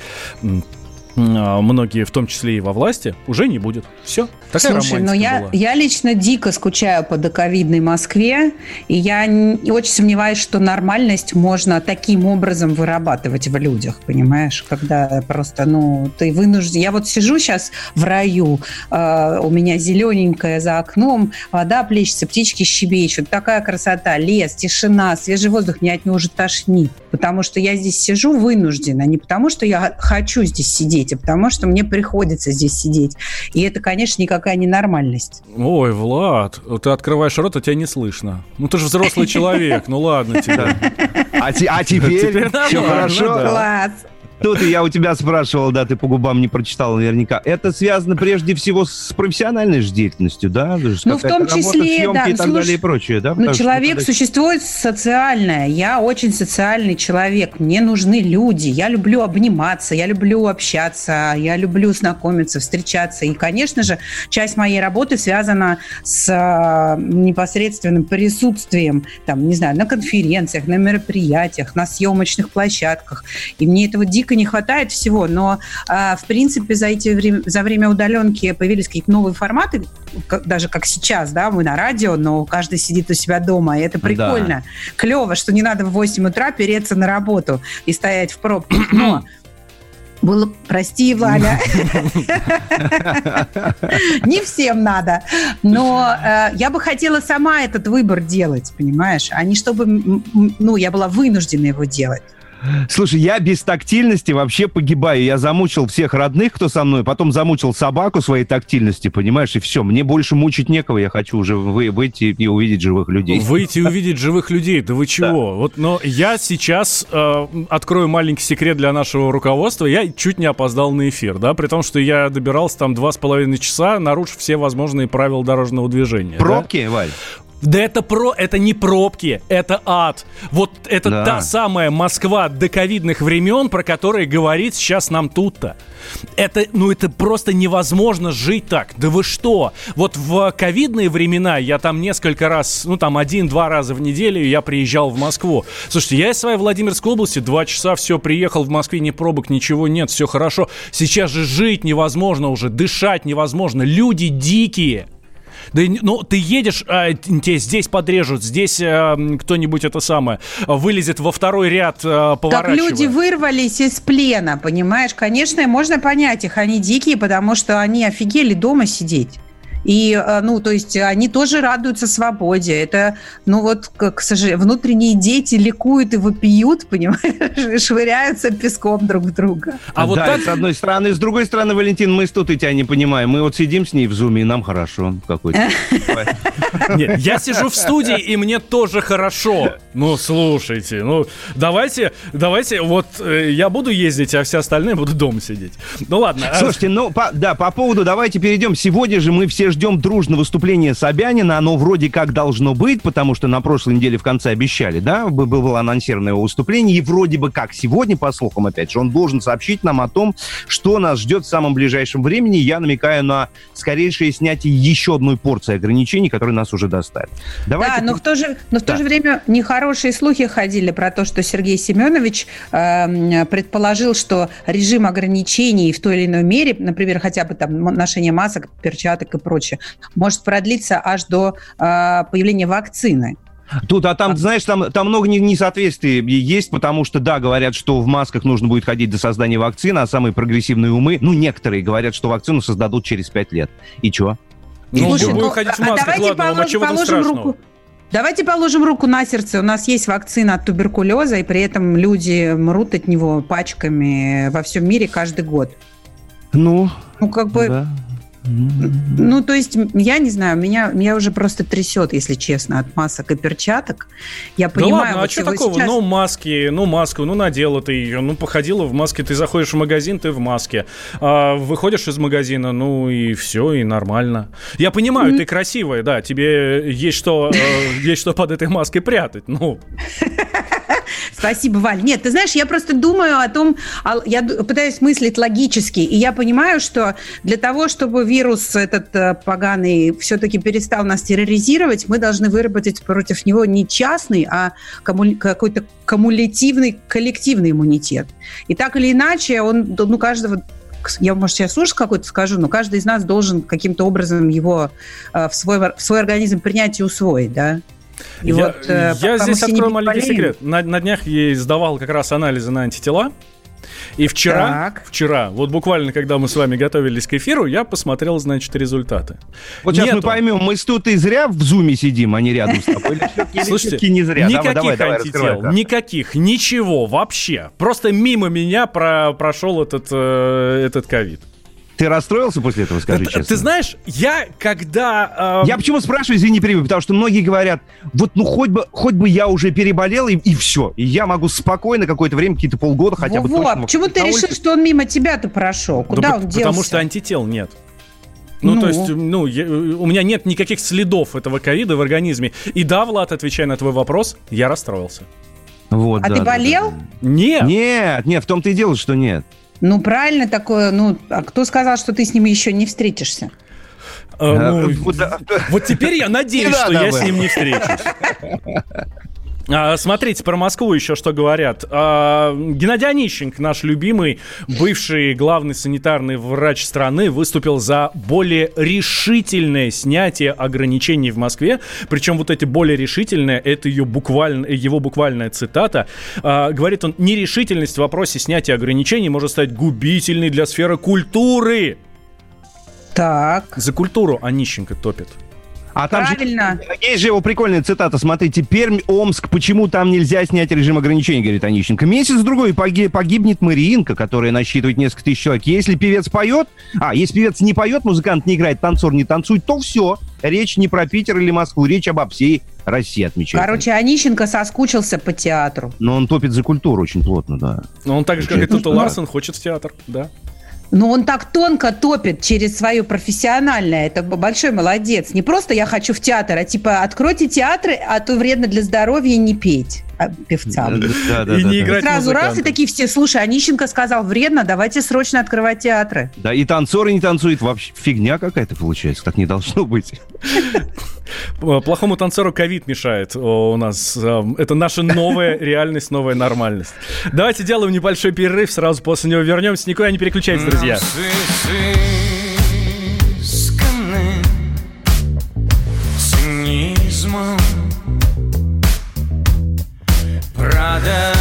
Speaker 2: многие, в том числе и во власти, уже не будет. Все.
Speaker 3: Такая Слушай, но ну я, была. я лично дико скучаю по доковидной Москве, и я не, очень сомневаюсь, что нормальность можно таким образом вырабатывать в людях, понимаешь? Когда просто, ну, ты вынужден... Я вот сижу сейчас в раю, э, у меня зелененькая за окном, вода плещется, птички щебечут, такая красота, лес, тишина, свежий воздух, меня от него уже тошнит, потому что я здесь сижу вынуждена, не потому что я хочу здесь сидеть, а потому что мне приходится здесь сидеть. И это, конечно, никак какая ненормальность.
Speaker 2: Ой, Влад, ты открываешь рот, а тебя не слышно. Ну ты же взрослый человек, ну ладно тебе.
Speaker 4: А, а теперь все хорошо?
Speaker 3: Класс.
Speaker 4: Тут я у тебя спрашивал, да, ты по губам не прочитал наверняка. Это связано прежде всего с профессиональной же деятельностью, да?
Speaker 3: Ну, в том числе,
Speaker 4: работа, да. И так Слушай, далее и прочее, да?
Speaker 3: Ну, человек что существует социальное. Я очень социальный человек. Мне нужны люди. Я люблю обниматься, я люблю общаться, я люблю знакомиться, встречаться. И, конечно же, часть моей работы связана с а, непосредственным присутствием, там, не знаю, на конференциях, на мероприятиях, на съемочных площадках. И мне этого дико дико не хватает всего, но, а, в принципе, за, эти время, за время удаленки появились какие-то новые форматы, даже как сейчас, да, мы на радио, но каждый сидит у себя дома, и это прикольно. Да. Клево, что не надо в 8 утра переться на работу и стоять в пробке. Но было, прости, Валя, не всем надо, но э, я бы хотела сама этот выбор делать, понимаешь, а не чтобы, ну, я была вынуждена его делать.
Speaker 4: Слушай, я без тактильности вообще погибаю. Я замучил всех родных, кто со мной, потом замучил собаку своей тактильности, понимаешь, и все. Мне больше мучить некого. Я хочу уже вы, выйти и увидеть живых людей.
Speaker 2: Выйти и увидеть живых людей? Да вы чего? Да. Вот, но я сейчас э, открою маленький секрет для нашего руководства. Я чуть не опоздал на эфир, да, при том, что я добирался там два с половиной часа, нарушив все возможные правила дорожного движения.
Speaker 4: Пробки,
Speaker 2: да?
Speaker 4: Валь?
Speaker 2: Да это про, это не пробки, это ад. Вот это да. та самая Москва до ковидных времен, про которые говорит сейчас нам тут-то. Это, ну это просто невозможно жить так. Да вы что? Вот в ковидные времена я там несколько раз, ну там один-два раза в неделю я приезжал в Москву. Слушайте, я из своей Владимирской области два часа все приехал в Москве, ни пробок, ничего нет, все хорошо. Сейчас же жить невозможно уже, дышать невозможно. Люди дикие. Да, ну, ты едешь, а, тебе здесь подрежут, здесь а, кто-нибудь это самое вылезет во второй ряд, а, поворачивая.
Speaker 3: Так люди вырвались из плена, понимаешь? Конечно, можно понять их, они дикие, потому что они офигели дома сидеть. И, э, ну, то есть они тоже радуются свободе. Это, ну, вот, к сожалению, внутренние дети ликуют и вопиют, понимаешь, швыряются песком друг в друга.
Speaker 4: А вот да, с одной стороны. С другой стороны, Валентин, мы тут и тебя не понимаем. Мы вот сидим с ней в зуме, и нам хорошо какой-то.
Speaker 2: Нет, я сижу в студии, и мне тоже хорошо. Ну, слушайте, ну, давайте, давайте, вот э, я буду ездить, а все остальные будут дома сидеть. Ну, ладно.
Speaker 4: А слушайте, ну, да, по поводу, давайте перейдем. Сегодня же мы все ждем дружно выступления Собянина. Оно вроде как должно быть, потому что на прошлой неделе в конце обещали, да, было анонсировано его выступление. И вроде бы как сегодня, по слухам, опять же, он должен сообщить нам о том, что нас ждет в самом ближайшем времени. Я намекаю на скорейшее снятие еще одной порции ограничений, которые нас уже достали.
Speaker 3: Давайте... Да, но в то же, но в то да. же время нехорошие слухи ходили про то, что Сергей Семенович э, предположил, что режим ограничений в той или иной мере, например, хотя бы там ношение масок, перчаток и прочее, прочее, может продлиться аж до э, появления вакцины.
Speaker 4: Тут, а там, знаешь, там, там много несоответствий есть, потому что, да, говорят, что в масках нужно будет ходить до создания вакцины, а самые прогрессивные умы, ну, некоторые говорят, что вакцину создадут через пять лет. И чё?
Speaker 2: Ну, Слушай, будем ну, ходить в а масках, а ладно, положим, а чего положим руку,
Speaker 3: Давайте положим руку на сердце. У нас есть вакцина от туберкулеза, и при этом люди мрут от него пачками во всем мире каждый год.
Speaker 4: Ну,
Speaker 3: Ну, как бы...
Speaker 4: да.
Speaker 3: Ну, то есть, я не знаю, меня, меня уже просто трясет, если честно, от масок и перчаток. Я
Speaker 2: Да
Speaker 3: понимаю,
Speaker 2: ладно, а
Speaker 3: вот
Speaker 2: что
Speaker 3: всего
Speaker 2: такого?
Speaker 3: сейчас-
Speaker 2: Ну, маски, ну, маску, ну, надела ты ее, ну, походила в маске, ты заходишь в магазин, ты в маске. А, выходишь из магазина, ну, и все, и нормально. Я понимаю, ты красивая, да, тебе есть что, э, есть что под этой маской прятать, ну.
Speaker 3: Спасибо, Валь. Нет, ты знаешь, я просто думаю о том, я пытаюсь мыслить логически, и я понимаю, что для того, чтобы вирус этот э, поганый все-таки перестал нас терроризировать, мы должны выработать против него не частный, а какой-то кумулятивный, коллективный иммунитет. И так или иначе, он, ну, каждого я, может, сейчас ужас какой-то скажу, но каждый из нас должен каким-то образом его э, в, свой, в свой организм принять и усвоить, да? И
Speaker 2: я
Speaker 3: вот, э,
Speaker 2: я
Speaker 3: мы
Speaker 2: здесь открою маленький
Speaker 3: болеем-
Speaker 2: секрет. На, на днях я сдавал как раз анализы на антитела. И вчера,
Speaker 3: Так.
Speaker 2: вчера, вот буквально, когда мы с вами готовились к эфиру, я посмотрел, значит, результаты.
Speaker 4: Вот сейчас мы
Speaker 2: Нету.
Speaker 4: поймем, мы тут и зря в зуме сидим, а не рядом с тобой.
Speaker 2: Слушайте,
Speaker 4: не зря.
Speaker 2: никаких
Speaker 4: Давай, давай, давай,
Speaker 2: антител,
Speaker 4: карты.
Speaker 2: никаких, ничего вообще. Просто мимо меня про- прошел этот, э, этот ковид.
Speaker 4: Ты расстроился после этого, скажи
Speaker 2: Ты-
Speaker 4: честно?
Speaker 2: Ты знаешь, я когда... э,
Speaker 4: Я почему спрашиваю, извини, перебью, потому что многие говорят, вот ну хоть бы, хоть бы я уже переболел, и, и все. И я могу спокойно какое-то время, какие-то полгода хотя бы
Speaker 3: Во-во,
Speaker 4: точно
Speaker 3: почему ты решил,
Speaker 4: улице.
Speaker 3: что он мимо тебя-то прошел?
Speaker 2: да
Speaker 3: Куда
Speaker 2: по-
Speaker 3: он делся?
Speaker 2: Потому что антител нет. Ну,
Speaker 3: Ну.
Speaker 2: то есть, ну, я- у меня нет никаких следов этого ковида в организме. И да, Влад, отвечая на твой вопрос, я расстроился.
Speaker 4: Вот,
Speaker 3: А
Speaker 4: да,
Speaker 3: ты
Speaker 4: да,
Speaker 3: болел?
Speaker 4: да.
Speaker 2: Нет.
Speaker 4: Нет, нет, в том-то и дело, что нет.
Speaker 3: Ну, правильно такое. Ну, а кто сказал, что ты с ним еще не встретишься?
Speaker 2: Э, ну,
Speaker 4: Э, вот,
Speaker 2: теперь я надеюсь, что я с ним не встречусь. А, Смотрите, про Москву еще что говорят. А, Геннадий Онищенко, наш любимый, бывший главный санитарный врач страны, выступил за более решительное снятие ограничений в Москве. Причем вот эти более решительные, это ее буквально, его буквальная цитата. А, Говорит он, нерешительность в вопросе снятия ограничений может стать губительной для сферы культуры.
Speaker 3: Так.
Speaker 2: За культуру Онищенко топит.
Speaker 4: А там же- есть же его прикольная цитата. Смотрите, Пермь, Омск, почему там нельзя снять режим ограничений, говорит Онищенко. Месяц-другой поги- погибнет Мариинка, которая насчитывает несколько тысяч человек. Если певец поет, а, если певец не поет, музыкант не играет, танцор не танцует, то все. Речь не про Питер или Москву, речь обо всей России отмечает.
Speaker 3: Короче, Онищенко соскучился по театру.
Speaker 4: Но он топит за культуру очень плотно, да.
Speaker 2: Но он так же, как и Тута. Ларсон, хочет в театр, да.
Speaker 3: Но он так тонко топит через свое профессиональное. Это большой молодец. Не просто я хочу в театр, а типа откройте театры, а то вредно для здоровья не петь певцам.
Speaker 4: Да, да,
Speaker 2: И
Speaker 4: да,
Speaker 2: не играть
Speaker 3: Сразу раз и такие все, слушай, Онищенко сказал, вредно, давайте срочно открывать театры.
Speaker 4: Да, и танцоры не танцуют. Вообще фигня какая-то получается. Так не должно быть.
Speaker 2: Э, Плохому танцору ковид мешает о, у нас. э, Это наша новая реальность, новая нормальность. Давайте сделаем небольшой перерыв, сразу после него вернемся. Никуда не переключайтесь, друзья.
Speaker 6: Цинизмом Yeah.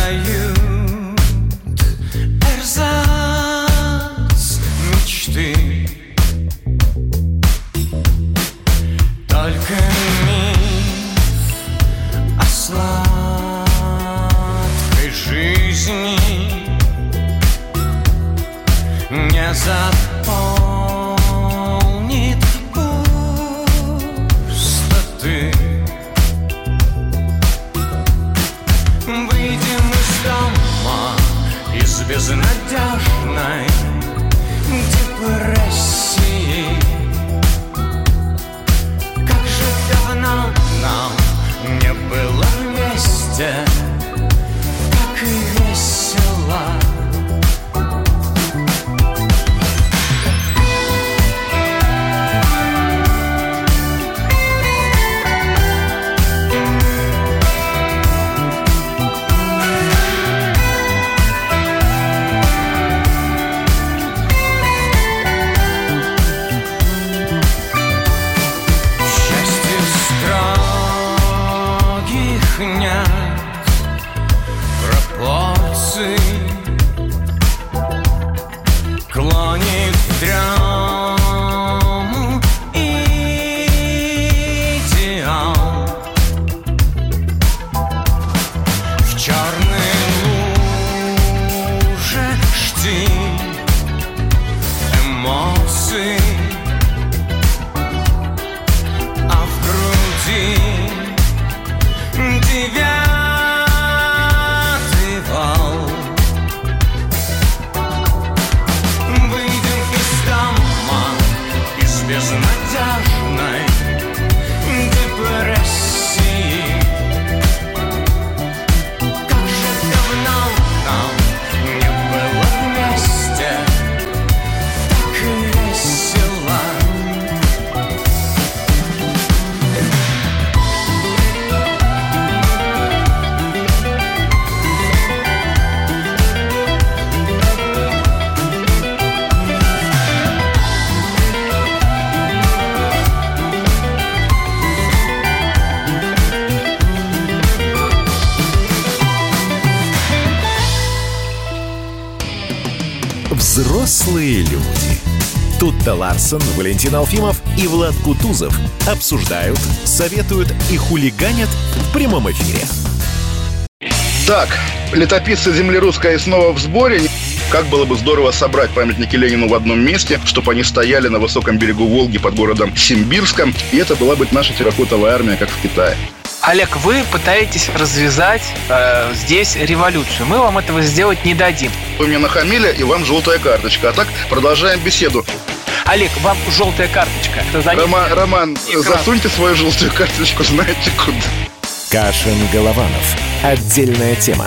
Speaker 6: Клонит
Speaker 1: Ларсон, Валентин Алфимов и Влад Кутузов обсуждают, советуют и хулиганят в прямом эфире.
Speaker 10: Так, летописцы земли русской снова в сборе. Как было бы здорово собрать памятники Ленину в одном месте, чтобы они стояли на высоком берегу Волги под городом Симбирском, и это была бы наша терракотовая армия, как в Китае.
Speaker 11: Олег, вы пытаетесь развязать э, здесь революцию. Мы вам этого сделать не дадим.
Speaker 10: Вы мне нахамили, и вам желтая карточка. А так продолжаем беседу.
Speaker 11: Олег, вам желтая карточка.
Speaker 10: Рома- Роман,
Speaker 11: Экран.
Speaker 10: засуньте свою желтую карточку, знаете куда.
Speaker 1: Кашин Голованов. Отдельная тема.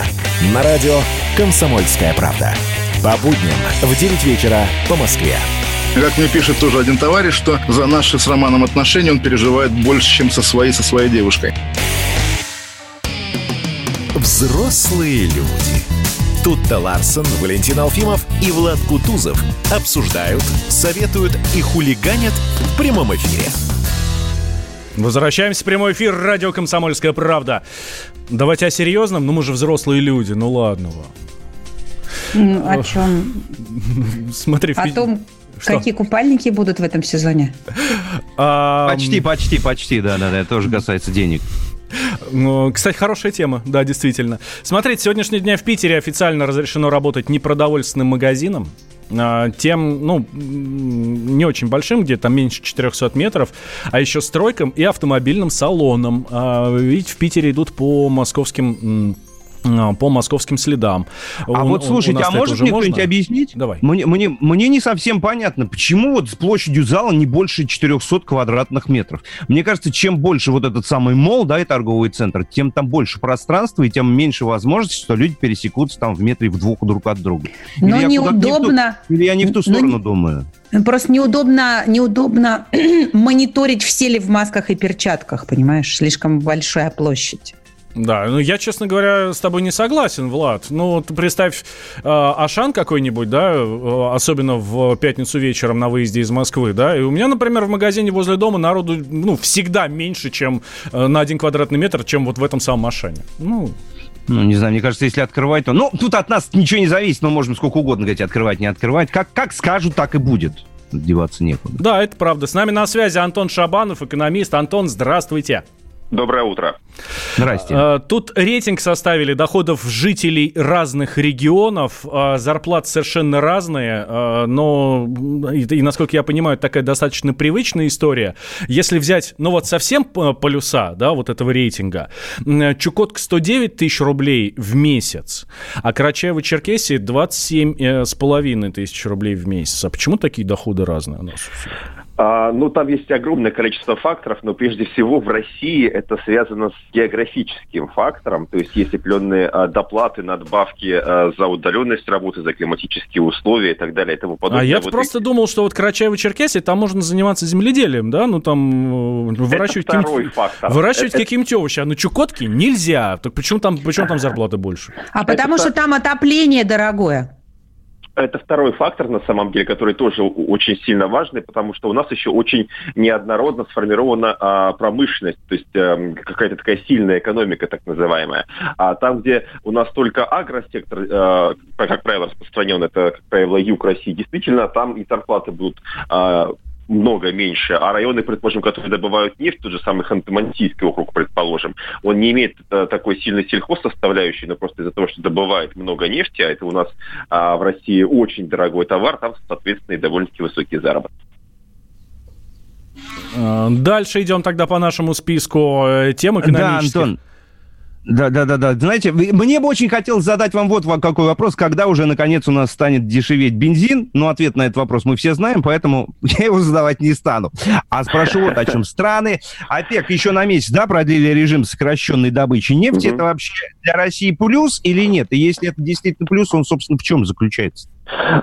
Speaker 1: На радио «Комсомольская правда». По будням в 9 вечера по Москве.
Speaker 10: Как мне пишет тоже один товарищ, что за наши с Романом отношения он переживает больше, чем со своей, со своей девушкой.
Speaker 1: Взрослые люди. Тут-то Ларсон, Валентин Алфимов и Влад Кутузов обсуждают, советуют и хулиганят в прямом эфире.
Speaker 2: Возвращаемся в прямой эфир. Радио «Комсомольская правда». Давайте о серьезном. Ну, мы же взрослые люди. Ну, ладно вам.
Speaker 3: Ну, О чем?
Speaker 2: Смотри,
Speaker 3: О том,
Speaker 2: Что?
Speaker 3: какие купальники будут в этом сезоне.
Speaker 4: Почти, почти, почти, да-да-да, это тоже касается денег.
Speaker 2: Ну, Кстати, хорошая тема, да, действительно. Смотрите, с сегодняшнего дня в Питере официально разрешено работать непродовольственным магазином. а, Тем, ну, не очень большим, где там меньше 400 метров, а еще стройкам и автомобильным салоном. А, Видите, в Питере идут по московским по московским следам.
Speaker 4: А
Speaker 2: У-
Speaker 4: вот
Speaker 2: у
Speaker 4: слушайте, а может мне кто-нибудь объяснить?
Speaker 2: Давай.
Speaker 4: Мне, мне, мне не совсем понятно, почему вот с площадью зала не больше 400 квадратных метров. Мне кажется, чем больше вот этот самый мол, да, и торговый центр, тем там больше пространства и тем меньше возможности, что люди пересекутся там в метре в двух друг от друга. Или
Speaker 3: Но
Speaker 4: я куда-то не в ту-
Speaker 3: неудобно.
Speaker 4: Или я не в ту
Speaker 3: Ну,
Speaker 4: сторону
Speaker 3: не-
Speaker 4: думаю.
Speaker 3: Просто неудобно, неудобно мониторить все ли в масках и перчатках, понимаешь? Слишком большая площадь.
Speaker 2: Да, ну я, честно говоря, с тобой не согласен, Влад. Ну, вот представь э, Ашан какой-нибудь, да, э, особенно в пятницу вечером на выезде из Москвы, да, и у меня, например, в магазине возле дома народу, ну, всегда меньше, чем э, на один квадратный метр, чем вот в этом самом Ашане. Ну,
Speaker 4: Ну, не знаю, мне кажется, если открывать, то... Ну, тут от нас ничего не зависит, но можем сколько угодно говорить, открывать, не открывать. Как, как скажут, так и будет. Деваться некуда.
Speaker 2: да, это правда. С нами на связи Антон Шабанов, экономист. Антон, здравствуйте.
Speaker 12: Доброе утро.
Speaker 4: Здрасте.
Speaker 2: Э, Тут рейтинг составили доходов жителей разных регионов. Э, Зарплаты совершенно разные, э, но, и, насколько я понимаю, это такая достаточно привычная история. Если взять, ну вот совсем полюса, да, вот этого рейтинга, Чукотка 109 тысяч рублей в месяц, а Карачаево-Черкесия 27 э, с половиной тысяч рублей в месяц. А почему такие доходы разные у нас?
Speaker 12: А, ну, там есть огромное количество факторов, но прежде всего в России это связано с географическим фактором. То есть есть определенные а, доплаты, надбавки а, за удаленность работы, за климатические условия и так далее и тому подобное.
Speaker 2: А я
Speaker 12: Вот
Speaker 2: просто думал, что вот Карачаево-Черкесия, там можно заниматься земледелием, да, ну там э, выращивать
Speaker 12: Это второй
Speaker 2: какие-нибудь-
Speaker 12: фактор.
Speaker 2: выращивать
Speaker 12: Это-
Speaker 2: какие-нибудь овощи, а на Чукотке нельзя. Так почему там, почему там зарплаты больше?
Speaker 3: А потому
Speaker 12: Это-
Speaker 3: что там отопление дорогое.
Speaker 12: Это второй фактор, на самом деле, который тоже очень сильно важный, потому что у нас еще очень неоднородно сформирована а, промышленность, то есть эм, какая-то такая сильная экономика, так называемая. А там, где у нас только агросектор, э, как правило, распространен, это, как правило, юг России, действительно, там и зарплаты будут а, много меньше, а районы, предположим, которые добывают нефть, тот же самый Ханты-Мансийский округ, предположим, он не имеет э, такой сильной сельхозсоставляющей, но просто из-за того, что добывает много нефти, а это у нас а, в России очень дорогой товар, там, соответственно, и довольно-таки высокие заработки.
Speaker 2: Э, Дальше идем тогда по нашему списку э, тем
Speaker 4: Да,
Speaker 2: экономических.
Speaker 4: Антон. Да, да, да, да. Знаете, мне бы очень хотелось задать вам вот какой вопрос, когда уже наконец у нас станет дешеветь бензин. Но ответ на этот вопрос мы все знаем, поэтому я его задавать не стану. А спрошу вот о чем. Страны ОПЕК еще на месяц, да, продлили режим сокращенной добычи нефти.
Speaker 12: Мгм.
Speaker 4: Это вообще для России плюс или нет? И если это действительно плюс, он, собственно, в чем заключается?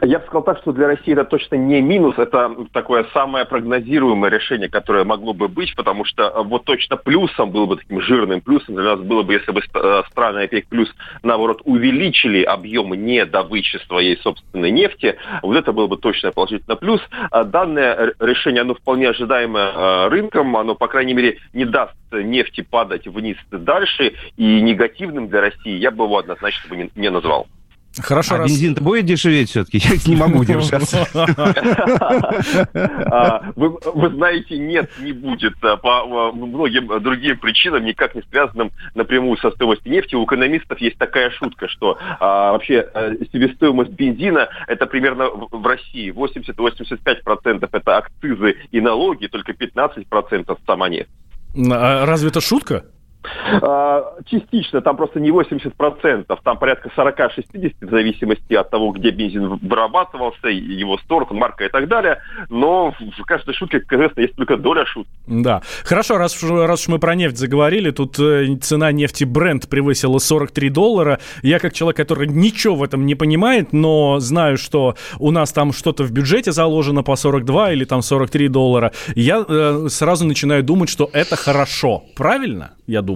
Speaker 12: Я бы сказал так, что для России это точно не минус, это такое самое прогнозируемое решение, которое могло бы быть, потому что э, вот точно плюсом, было бы таким жирным плюсом для нас было бы, если бы э, страны ОПЕК плюс, наоборот, увеличили объемы недобычи своей собственной нефти, вот это было бы точно положительно плюс. А Данное решение, оно вполне ожидаемое э, рынком, оно, по крайней мере, не даст нефти падать вниз дальше, и негативным для России я бы его однозначно не назвал.
Speaker 2: Хорошо,
Speaker 4: а
Speaker 2: раз-
Speaker 4: бензин-то будет дешеветь все-таки? Я не могу удержаться.
Speaker 12: А, Вы, знаете, нет, не будет а, по а, многим другим причинам, никак не связанным напрямую со стоимостью нефти. У экономистов есть такая шутка, что вообще а, себестоимость бензина это примерно в России 80-85% это акцизы и налоги, только 15% сама нефть.
Speaker 2: А Разве это шутка?
Speaker 12: А, Частично, там просто не 80%, там порядка 40-60 в зависимости от того, где бензин вырабатывался, его сорт, марка и так далее. Но в каждой шутке, известно, есть только доля шутки.
Speaker 2: Да. Хорошо, раз, раз уж мы про нефть заговорили, тут э, цена нефти Brent превысила 43 доллара. Я как человек, который ничего в этом не понимает, но знаю, что у нас там что-то в бюджете заложено по 42 или там 43 доллара, я э, сразу начинаю думать, что это хорошо. Правильно? Я думаю.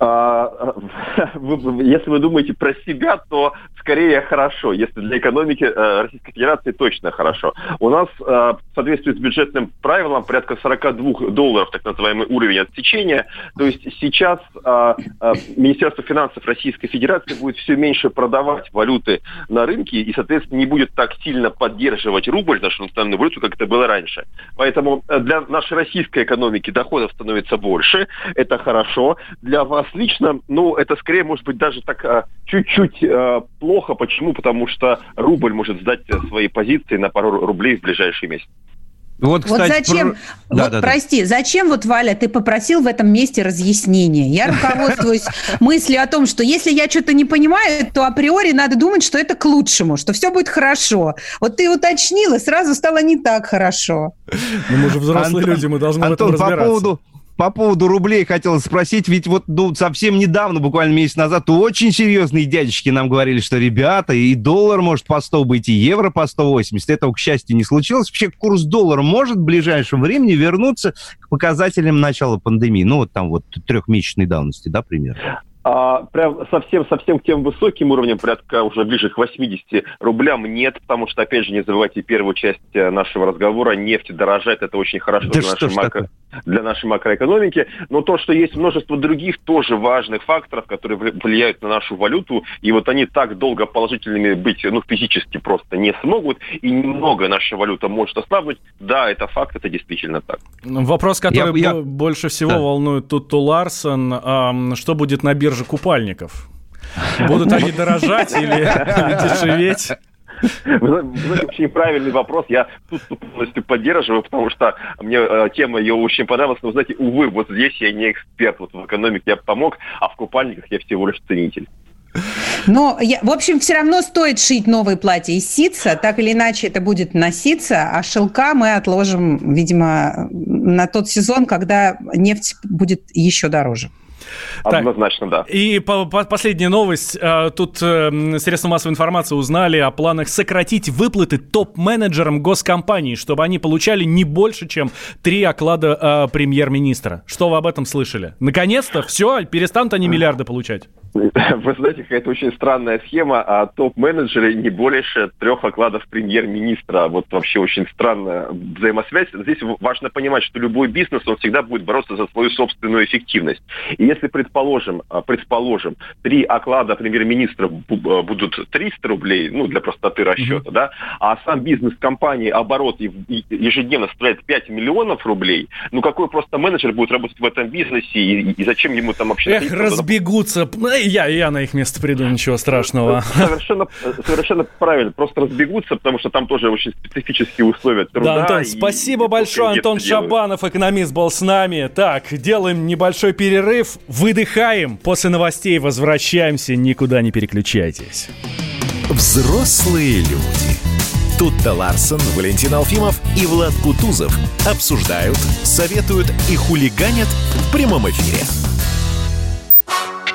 Speaker 12: А, вы- вы- Если вы думаете про себя, то скорее хорошо. Если для экономики э, Российской Федерации точно хорошо. У нас э, в соответствии с бюджетным правилам порядка 42 долларов, так называемый уровень отсечения. То есть сейчас э, э, Министерство финансов Российской Федерации будет все меньше продавать валюты на рынке и, соответственно, не будет так сильно поддерживать рубль, нашу национальную валюту, как это было раньше. Поэтому э, для нашей российской экономики доходов становится больше. Это хорошо. Для вас лично, ну, это скорее может быть даже так э, чуть-чуть э, плохо. Почему? Потому что рубль может сдать э, свои позиции на пару рублей в ближайший месяц.
Speaker 4: Вот,
Speaker 3: Вот зачем, вот прости, зачем вот, Валя, ты попросил в этом месте разъяснения? Я руководствуюсь мыслью о том, что если я что-то не понимаю, то априори надо думать, что это к лучшему, что все будет хорошо. Вот ты уточнил, и сразу стало не так хорошо.
Speaker 2: Ну, мы же взрослые
Speaker 4: Антон,
Speaker 2: люди, мы должны
Speaker 4: Антон,
Speaker 2: в этом
Speaker 4: по
Speaker 2: разбираться.
Speaker 4: поводу, по поводу рублей хотел спросить, ведь вот ну, совсем недавно, буквально месяц назад, очень серьезные дядечки нам говорили, что, ребята, и доллар может по 100 быть, и евро по 180. Этого, к счастью, не случилось. Вообще курс доллара может в ближайшем времени вернуться к показателям начала пандемии? Ну, вот там вот трехмесячной давности, да, примерно?
Speaker 12: А, прям совсем-совсем к тем высоким уровням, порядка уже ближе к 80 рублям нет, потому что, опять же, не забывайте первую часть э, нашего разговора, нефть дорожает, это очень хорошо
Speaker 4: Да
Speaker 12: для, нашей макро-
Speaker 4: такое?
Speaker 12: Для нашей макроэкономики, но то, что есть множество других тоже важных факторов, которые вли- влияют на нашу валюту, и вот они так долго положительными быть, ну, физически просто не смогут, и немного наша валюта может ослабнуть, да, это факт, это действительно так.
Speaker 2: Вопрос, который
Speaker 12: Я- я-
Speaker 2: бо- больше всего
Speaker 12: Да.
Speaker 2: волнует тут Ларсон, ам, что будет на бирже купальников? Будут они дорожать или дешеветь?
Speaker 12: Вы очень правильный вопрос. Я тут полностью поддерживаю, потому что мне э, тема ее очень понравилась. Но, знаете, увы, вот здесь я не эксперт. Вот в экономике я помог, а в купальниках я всего лишь ценитель.
Speaker 3: Но, я, в общем, все равно стоит шить новые платья из ситца, так или иначе это будет носиться, а шелка мы отложим, видимо, на тот сезон, когда нефть будет еще дороже.
Speaker 12: Однозначно, да.
Speaker 2: И по- по- последняя новость. А, Тут э, средства массовой информации узнали о планах сократить выплаты топ-менеджерам госкомпаний, чтобы они получали не больше, чем три оклада э, премьер-министра. Что вы об этом слышали? Наконец-то все, перестанут они миллиарды получать.
Speaker 12: Вы знаете, какая-то очень странная схема, а топ-менеджеры не больше трех окладов премьер-министра. Вот вообще очень странная взаимосвязь. Здесь важно понимать, что любой бизнес, он всегда будет бороться за свою собственную эффективность. И если, предположим, а, предположим, три оклада премьер-министра а, будут 300 рублей, ну, для простоты расчета, да, а сам бизнес компании оборот ежедневно составляет 5 миллионов рублей, ну, какой просто менеджер будет работать в этом бизнесе и, и зачем ему там вообще...
Speaker 2: Эх, разбегутся. Ну, Я, я на их место приду, ничего страшного.
Speaker 12: Совершенно, совершенно правильно. Просто разбегутся, потому что там тоже очень специфические условия труда.
Speaker 2: Да, Антон,
Speaker 12: и-
Speaker 2: спасибо
Speaker 12: и
Speaker 2: большое. Антон
Speaker 12: делают.
Speaker 2: Шабанов, экономист, был с нами. Так, делаем небольшой перерыв, выдыхаем. После новостей возвращаемся, никуда не переключайтесь.
Speaker 1: Взрослые люди. Тут-то Ларсон, Валентин Алфимов и Влад Кутузов обсуждают, советуют и хулиганят в прямом эфире.